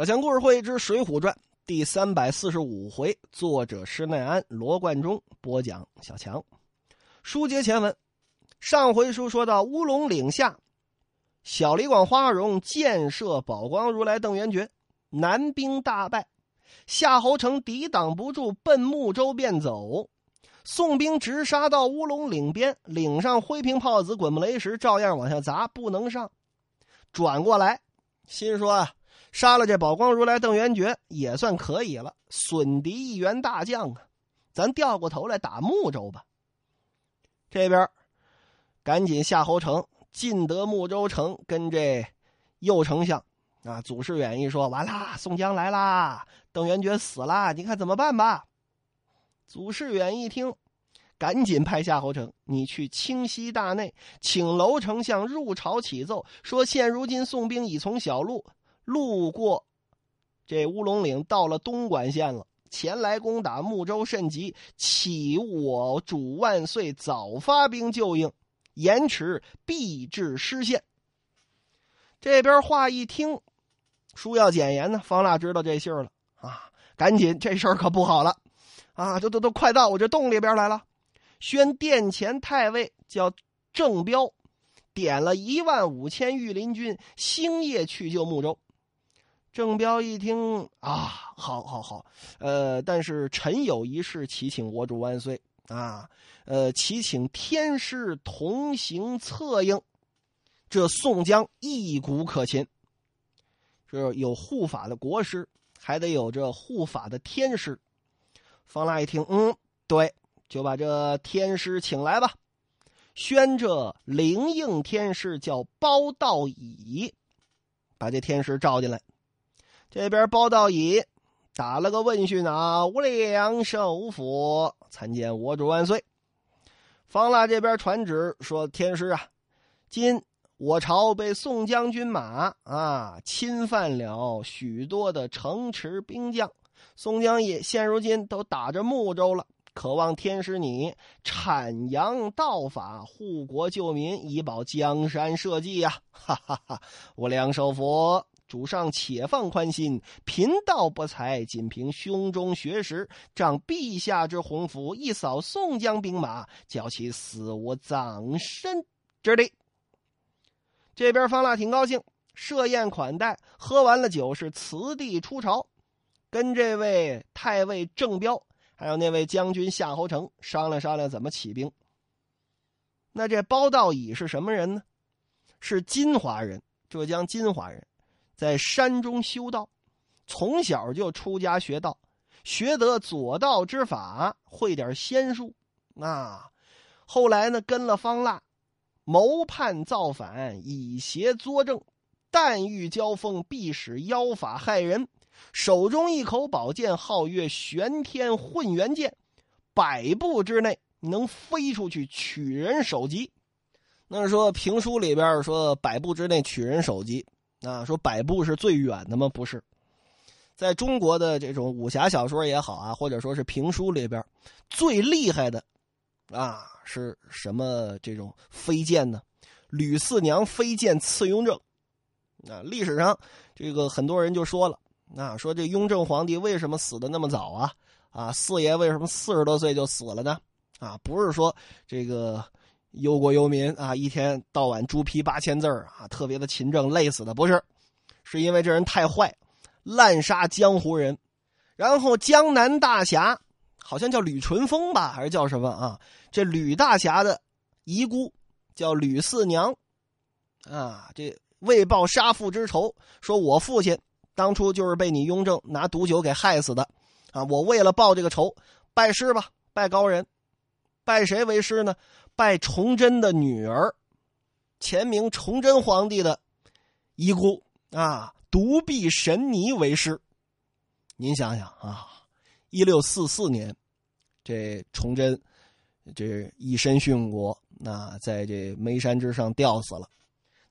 小强故事会之《水浒传》第三百四十五回，作者施耐庵、罗贯中播讲。小强，书接前文，上回书说到乌龙岭下，小李广花荣箭射宝光如来邓元觉，南兵大败，夏侯成抵挡不住，奔睦州便走。宋兵直杀到乌龙岭边，岭上灰瓶炮子、滚木雷石照样往下砸，不能上。转过来，心说。杀了这宝光如来邓元觉也算可以了，损敌一员大将啊！咱掉过头来打睦州吧。这边赶紧夏侯成进得睦州城，跟这右丞相啊祖士远一说：“完啦，宋江来啦，邓元觉死了，你看怎么办吧？”祖士远一听，赶紧派夏侯成：“你去清溪大内，请楼丞相入朝启奏，说现如今宋兵已从小路。”路过这乌龙岭，到了东莞县了，前来攻打睦州甚急，启我主万岁早发兵救应，延迟必致失陷。这边话一听，书要简言呢。方腊知道这信儿了啊，赶紧这事儿可不好了啊！都都都快到我这洞里边来了，宣殿前太尉叫郑彪，点了一万五千御林军，星夜去救睦州。郑彪一听啊，好，好，好，呃，但是臣有一事，祈请我主万岁啊，呃，祈请天师同行策应。这宋江一鼓可擒，这有护法的国师，还得有这护法的天师。方腊一听，嗯，对，就把这天师请来吧。宣这灵应天师叫包道乙，把这天师召进来。这边包道乙打了个问讯啊，无量寿府参见我主万岁。方腊这边传旨说：“天师啊，今我朝被宋将军马啊侵犯了许多的城池兵将，宋江也现如今都打着睦州了，渴望天师你阐扬道法，护国救民，以保江山社稷呀！”哈哈哈，无量寿府。主上且放宽心，贫道不才，仅凭胸中学识，仗陛下之鸿福，一扫宋江兵马，叫其死无葬身之地。这边方腊挺高兴，设宴款待，喝完了酒是辞帝出朝，跟这位太尉郑彪，还有那位将军夏侯成商量商量怎么起兵。那这包道乙是什么人呢？是金华人，浙江金华人。在山中修道，从小就出家学道，学得左道之法，会点仙术。啊，后来呢，跟了方腊，谋叛造反，以邪作正，但遇交锋，必使妖法害人。手中一口宝剑，号曰玄天混元剑，百步之内能飞出去取人首级。那是说评书里边说百步之内取人首级。啊，说百步是最远的吗？不是，在中国的这种武侠小说也好啊，或者说是评书里边，最厉害的，啊，是什么这种飞剑呢？吕四娘飞剑刺雍正，啊，历史上这个很多人就说了，啊，说这雍正皇帝为什么死的那么早啊？啊，四爷为什么四十多岁就死了呢？啊，不是说这个。忧国忧民啊，一天到晚朱批八千字啊，特别的勤政，累死的不是，是因为这人太坏，滥杀江湖人。然后江南大侠好像叫吕淳风吧，还是叫什么啊？这吕大侠的遗孤叫吕四娘，啊，这为报杀父之仇，说我父亲当初就是被你雍正拿毒酒给害死的，啊，我为了报这个仇，拜师吧，拜高人，拜谁为师呢？拜崇祯的女儿，前明崇祯皇帝的遗孤啊，独臂神尼为师。您想想啊，一六四四年，这崇祯这一身殉国，那在这眉山之上吊死了。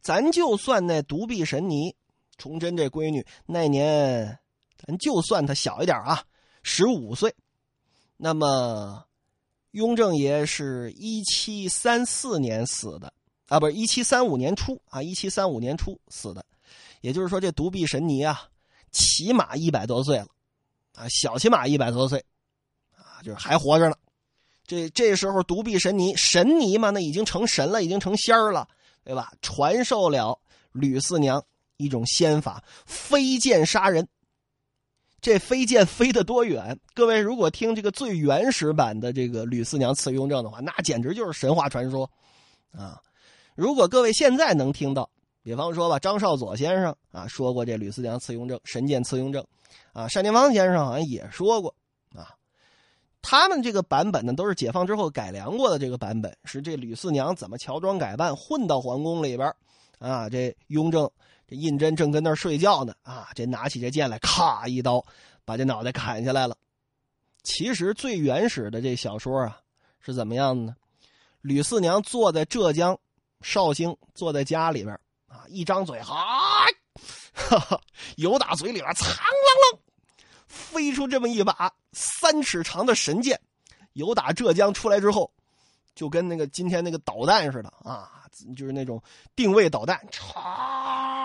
咱就算那独臂神尼，崇祯这闺女那年，咱就算她小一点啊，十五岁，那么。雍正爷是一七三四年死的，啊，不是一七三五年初啊，一七三五年初死的，也就是说，这独臂神尼啊，起码一百多岁了，啊，小起码一百多岁，啊，就是还活着呢。这这时候独臂神尼，神尼嘛，那已经成神了，已经成仙儿了，对吧？传授了吕四娘一种仙法，飞剑杀人。这飞剑飞得多远？各位如果听这个最原始版的这个吕四娘赐雍正的话，那简直就是神话传说，啊！如果各位现在能听到，比方说吧，张少佐先生啊说过这吕四娘赐雍正神剑赐雍正，啊，单田芳先生好像也说过，啊，他们这个版本呢都是解放之后改良过的，这个版本是这吕四娘怎么乔装改扮混到皇宫里边，啊，这雍正。这胤禛正跟那儿睡觉呢，啊，这拿起这剑来，咔一刀，把这脑袋砍下来了。其实最原始的这小说啊，是怎么样的呢？吕四娘坐在浙江绍兴，坐在家里边啊，一张嘴，哈，由打嘴里边，苍啷啷，飞出这么一把三尺长的神剑，由打浙江出来之后，就跟那个今天那个导弹似的啊，就是那种定位导弹，嚓。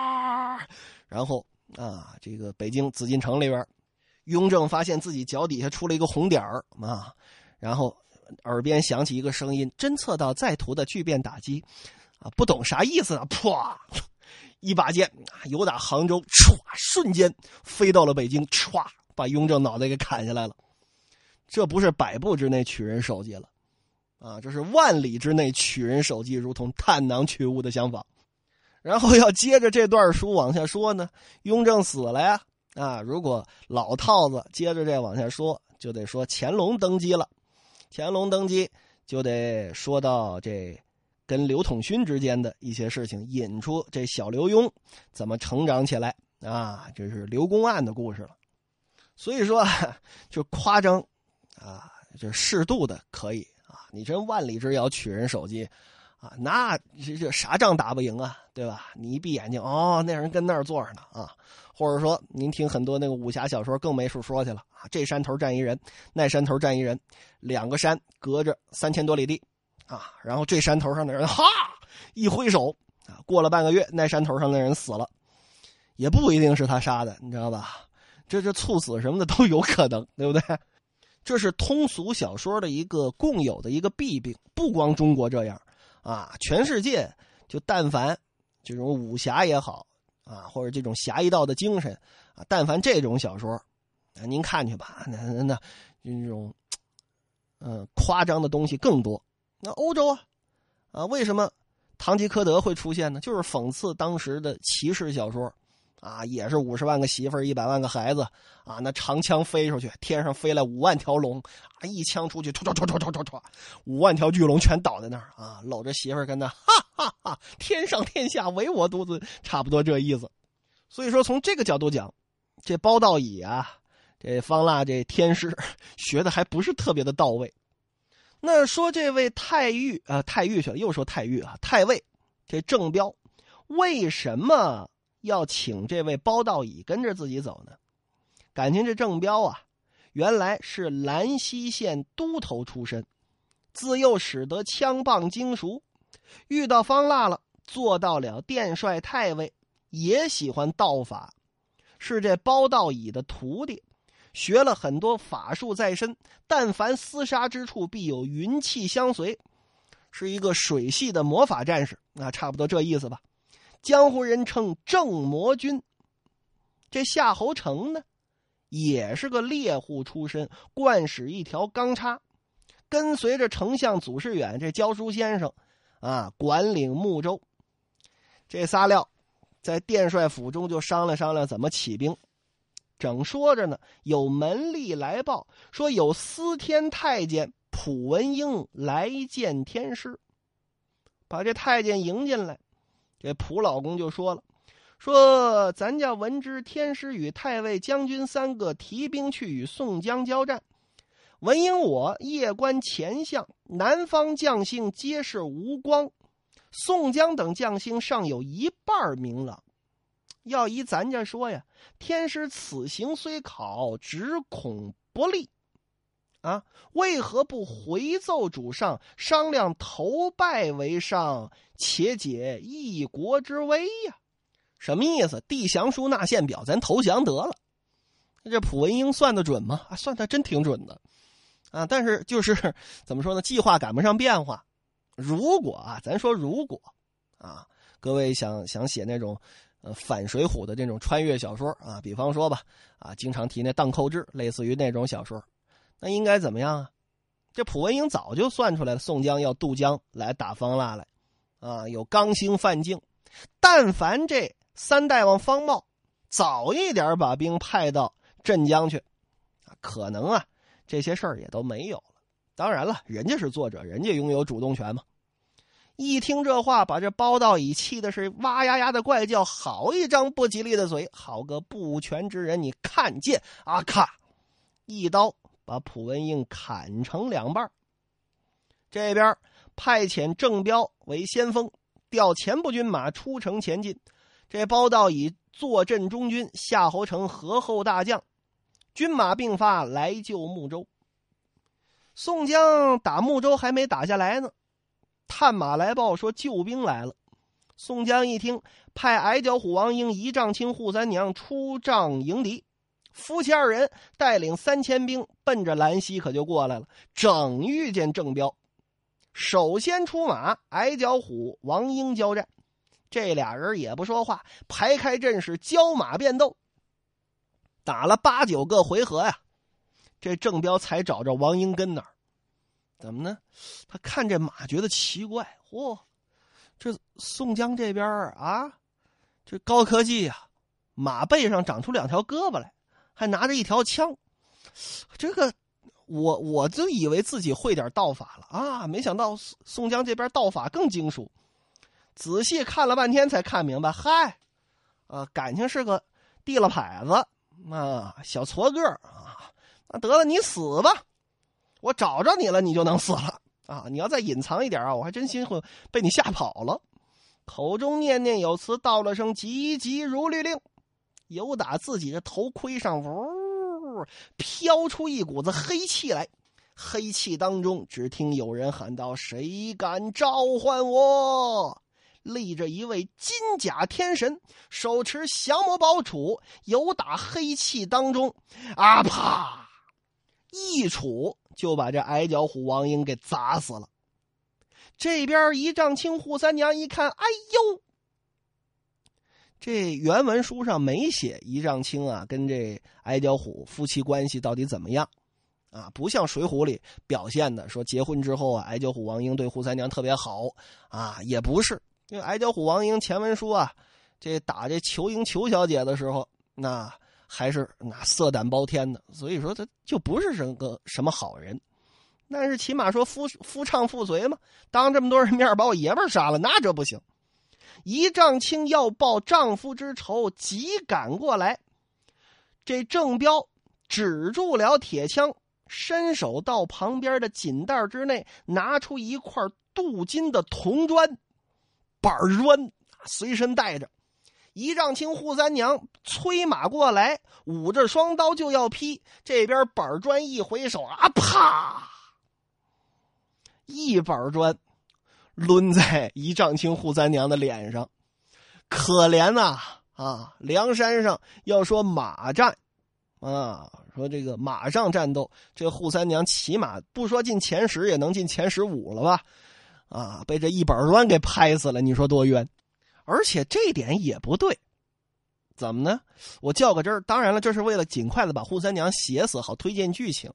然后啊，这个北京紫禁城里边，雍正发现自己脚底下出了一个红点儿啊，然后耳边响起一个声音：“侦测到在途的巨变打击，啊，不懂啥意思啊！”啪，一把剑啊由打杭州歘，瞬间飞到了北京，歘，把雍正脑袋给砍下来了。这不是百步之内取人首级了，啊，这是万里之内取人首级，如同探囊取物的相仿。然后要接着这段书往下说呢，雍正死了呀，啊，如果老套子接着这往下说，就得说乾隆登基了，乾隆登基就得说到这跟刘统勋之间的一些事情，引出这小刘墉怎么成长起来啊，这是刘公案的故事了。所以说，就夸张啊，就适度的可以啊，你真万里之遥取人首级。啊，那这这啥仗打不赢啊，对吧？你一闭眼睛，哦，那人跟那儿坐着呢啊。或者说，您听很多那个武侠小说，更没处说去了啊。这山头站一人，那山头站一人，两个山隔着三千多里地啊。然后这山头上的人，哈，一挥手啊，过了半个月，那山头上的人死了，也不一定是他杀的，你知道吧？这这猝死什么的都有可能，对不对？这是通俗小说的一个共有的一个弊病，不光中国这样。啊，全世界就但凡这种武侠也好啊，或者这种侠义道的精神啊，但凡这种小说，啊，您看去吧，那那那这种嗯夸张的东西更多。那欧洲啊，啊，为什么堂吉诃德会出现呢？就是讽刺当时的骑士小说。啊，也是五十万个媳妇儿，一百万个孩子，啊，那长枪飞出去，天上飞来五万条龙，啊，一枪出去，唰唰唰唰唰唰唰，五万条巨龙全倒在那儿，啊，搂着媳妇儿跟那，哈哈哈，天上天下唯我独尊，差不多这意思。所以说，从这个角度讲，这包道乙啊，这方腊这天师学的还不是特别的到位。那说这位太尉啊，太尉去了，又说太尉啊，太尉，这郑彪为什么？要请这位包道乙跟着自己走呢？感情这郑彪啊，原来是兰溪县都头出身，自幼使得枪棒精熟，遇到方腊了，做到了殿帅太尉，也喜欢道法，是这包道乙的徒弟，学了很多法术在身，但凡厮杀之处，必有云气相随，是一个水系的魔法战士，那差不多这意思吧。江湖人称正魔君。这夏侯成呢，也是个猎户出身，惯使一条钢叉，跟随着丞相祖师远这教书先生，啊，管领睦州。这仨料，在殿帅府中就商量商量怎么起兵。正说着呢，有门吏来报说有司天太监蒲文英来见天师，把这太监迎进来。这蒲老公就说了：“说咱家闻之天师与太尉将军三个提兵去与宋江交战，文英我夜观前相，南方将星皆是无光，宋江等将星尚有一半明朗。要依咱家说呀，天师此行虽考，只恐不利。啊，为何不回奏主上，商量投拜为上？且解一国之危呀！什么意思？递降书纳献表，咱投降得了。这蒲文英算得准吗？算的真挺准的，啊，但是就是 怎么说呢？计划赶不上变化。如果啊，咱说如果啊，各位想想写那种呃反水浒的这种穿越小说啊，比方说吧，啊，经常提那荡寇志，类似于那种小说，那应该怎么样啊？这蒲文英早就算出来了，宋江要渡江来打方腊来，啊，有刚兴范进，但凡这三大王方茂早一点把兵派到。镇江去，可能啊，这些事儿也都没有了。当然了，人家是作者，人家拥有主动权嘛。一听这话，把这包道乙气的是哇呀呀的怪叫，好一张不吉利的嘴，好个不全之人！你看见啊？咔，一刀把蒲文英砍成两半。这边派遣郑彪为先锋，调前部军马出城前进。这包道乙坐镇中军，夏侯成合后大将。军马并发来救睦州。宋江打睦州还没打下来呢，探马来报说救兵来了。宋江一听，派矮脚虎王英、一丈青扈三娘出帐迎敌，夫妻二人带领三千兵奔着兰溪可就过来了。正遇见郑彪，首先出马，矮脚虎王英交战，这俩人也不说话，排开阵势，交马便斗。打了八九个回合呀，这郑彪才找着王英跟那儿。怎么呢？他看这马觉得奇怪，嚯，这宋江这边啊，这高科技呀，马背上长出两条胳膊来，还拿着一条枪。这个我我就以为自己会点道法了啊，没想到宋江这边道法更精熟。仔细看了半天才看明白，嗨，啊，感情是个地了牌子。啊，小矬个啊，那得了，你死吧！我找着你了，你就能死了啊！你要再隐藏一点啊，我还真心会被你吓跑了。口中念念有词，道了声“急急如律令”，由打自己的头盔上，呜，飘出一股子黑气来。黑气当中，只听有人喊道：“谁敢召唤我？”立着一位金甲天神，手持降魔宝杵，由打黑气当中，啊啪，一杵就把这矮脚虎王英给砸死了。这边一丈青扈三娘一看，哎呦，这原文书上没写一丈青啊跟这矮脚虎夫妻关系到底怎么样，啊，不像水浒里表现的说结婚之后啊，矮脚虎王英对扈三娘特别好啊，也不是。因为矮脚虎王英前文书啊，这打这裘英裘小姐的时候，那还是那色胆包天的，所以说他就不是什个什么好人。但是起码说夫夫唱妇随嘛，当这么多人面把我爷们杀了，那这不行。一丈青要报丈夫之仇，急赶过来。这郑彪止住了铁枪，伸手到旁边的锦袋之内，拿出一块镀金的铜砖。板砖随身带着，一丈青扈三娘催马过来，舞着双刀就要劈。这边板砖一回手啊，啪！一板砖抡在一丈青扈三娘的脸上。可怜呐啊！梁山上要说马战啊，说这个马上战斗，这扈三娘起码不说进前十，也能进前十五了吧？啊！被这一板砖给拍死了，你说多冤！而且这点也不对，怎么呢？我较个真儿，当然了，这是为了尽快的把扈三娘写死，好推荐剧情。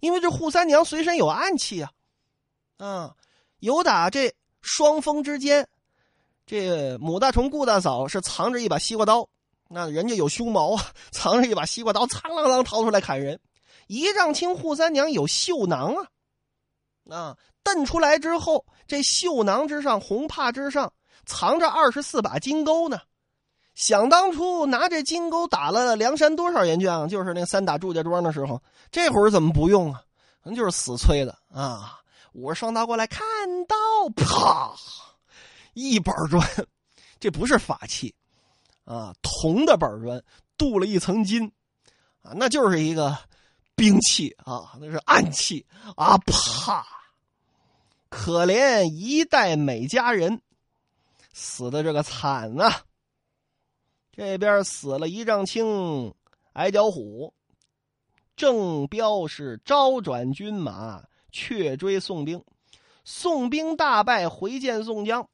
因为这扈三娘随身有暗器啊，啊，有打这双峰之间，这母大虫顾大嫂是藏着一把西瓜刀，那人家有胸毛啊，藏着一把西瓜刀，苍啷啷掏出来砍人。一丈青扈三娘有绣囊啊。啊，瞪出来之后，这绣囊之上、红帕之上藏着二十四把金钩呢。想当初拿这金钩打了梁山多少员将，就是那三打祝家庄的时候，这会儿怎么不用啊？可能就是死催的啊！舞着双刀过来，看刀，啪，一板砖，这不是法器啊，铜的板砖镀了一层金啊，那就是一个。兵器啊，那是暗器啊！啪！可怜一代美佳人，死的这个惨呐！这边死了一丈青，矮脚虎。郑彪是招转军马，却追宋兵。宋兵大败，回见宋江，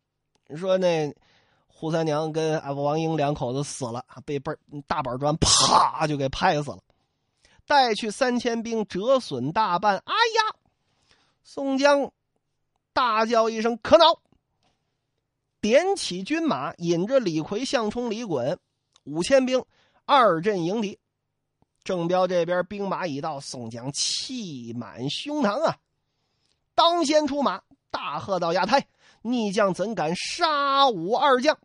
说那扈三娘跟王英两口子死了，被板大板砖啪就给拍死了。带去三千兵，折损大半。哎呀！宋江大叫一声：“可恼！”点起军马，引着李逵、项冲、李衮五千兵二阵迎敌。郑彪这边兵马已到，宋江气满胸膛啊！当先出马，大喝道：“亚太！逆将怎敢杀吾二将？”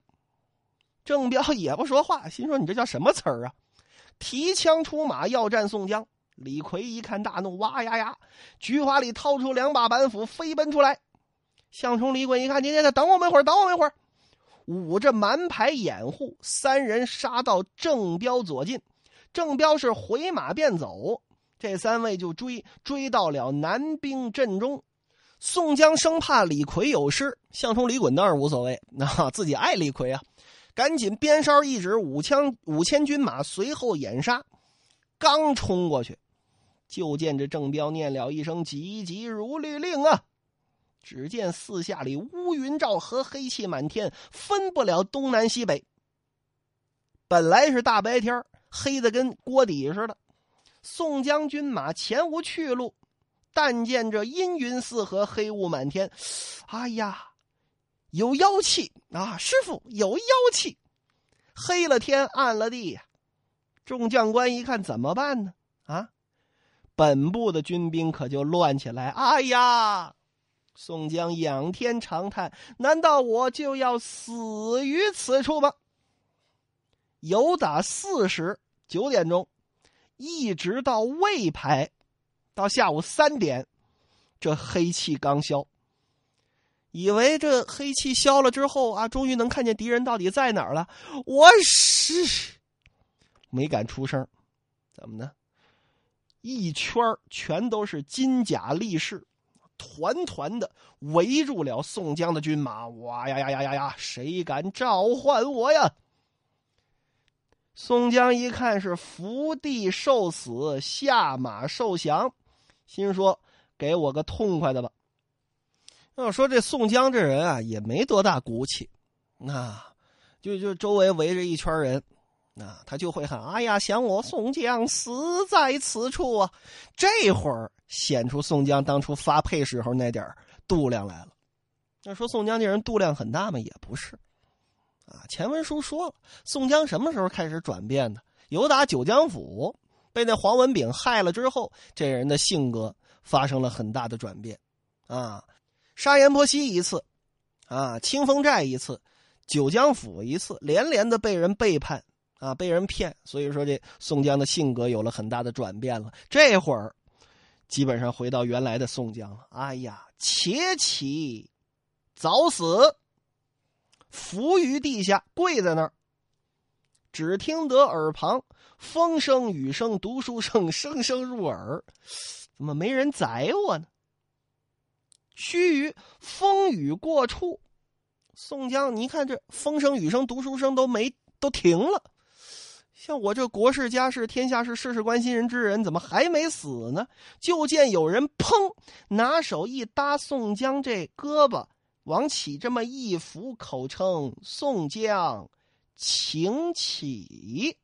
郑彪也不说话，心说：“你这叫什么词儿啊？”提枪出马要战宋江。李逵一看大怒，哇呀呀，菊花里掏出两把板斧，飞奔出来。项冲、李衮一看，你你等我们一会儿，等我们一会儿，捂着蛮牌掩护，三人杀到郑彪左近。郑彪是回马便走，这三位就追，追到了南兵阵中。宋江生怕李逵有失，项冲、李衮倒是无所谓，那自己爱李逵啊，赶紧鞭梢一指，五枪五千军马随后掩杀。刚冲过去，就见这郑彪念了一声“急急如律令”啊！只见四下里乌云罩和黑气满天，分不了东南西北。本来是大白天，黑的跟锅底似的。宋江军马前无去路，但见这阴云四合，黑雾满天。哎呀，有妖气啊！师傅有妖气，黑了天，暗了地呀！众将官一看，怎么办呢？啊，本部的军兵可就乱起来。哎呀！宋江仰天长叹：“难道我就要死于此处吗？”有打四时九点钟，一直到未牌，到下午三点，这黑气刚消。以为这黑气消了之后啊，终于能看见敌人到底在哪儿了。我是没敢出声，怎么呢？一圈全都是金甲力士。团团的围住了宋江的军马，哇呀呀呀呀呀！谁敢召唤我呀？宋江一看是伏地受死，下马受降，心说：“给我个痛快的吧。”要说这宋江这人啊，也没多大骨气，那就就周围围着一圈人，那他就会喊：“哎呀，想我宋江死在此处啊！”这会儿。显出宋江当初发配时候那点度量来了。要说宋江这人度量很大吗？也不是。啊，前文书说了，宋江什么时候开始转变的？由打九江府被那黄文炳害了之后，这人的性格发生了很大的转变。啊，杀阎婆惜一次，啊，清风寨一次，九江府一次，连连的被人背叛，啊，被人骗，所以说这宋江的性格有了很大的转变了。这会儿。基本上回到原来的宋江了。哎呀，且起，早死，伏于地下，跪在那儿。只听得耳旁风声雨声读书声 声声入耳，怎么没人宰我呢？须臾风雨过处，宋江，你看这风声雨声读书声都没都停了。像我这国事家事天下事事事关心人之人，怎么还没死呢？就见有人砰，拿手一搭宋江这胳膊，往起这么一扶，口称：“宋江，请起。”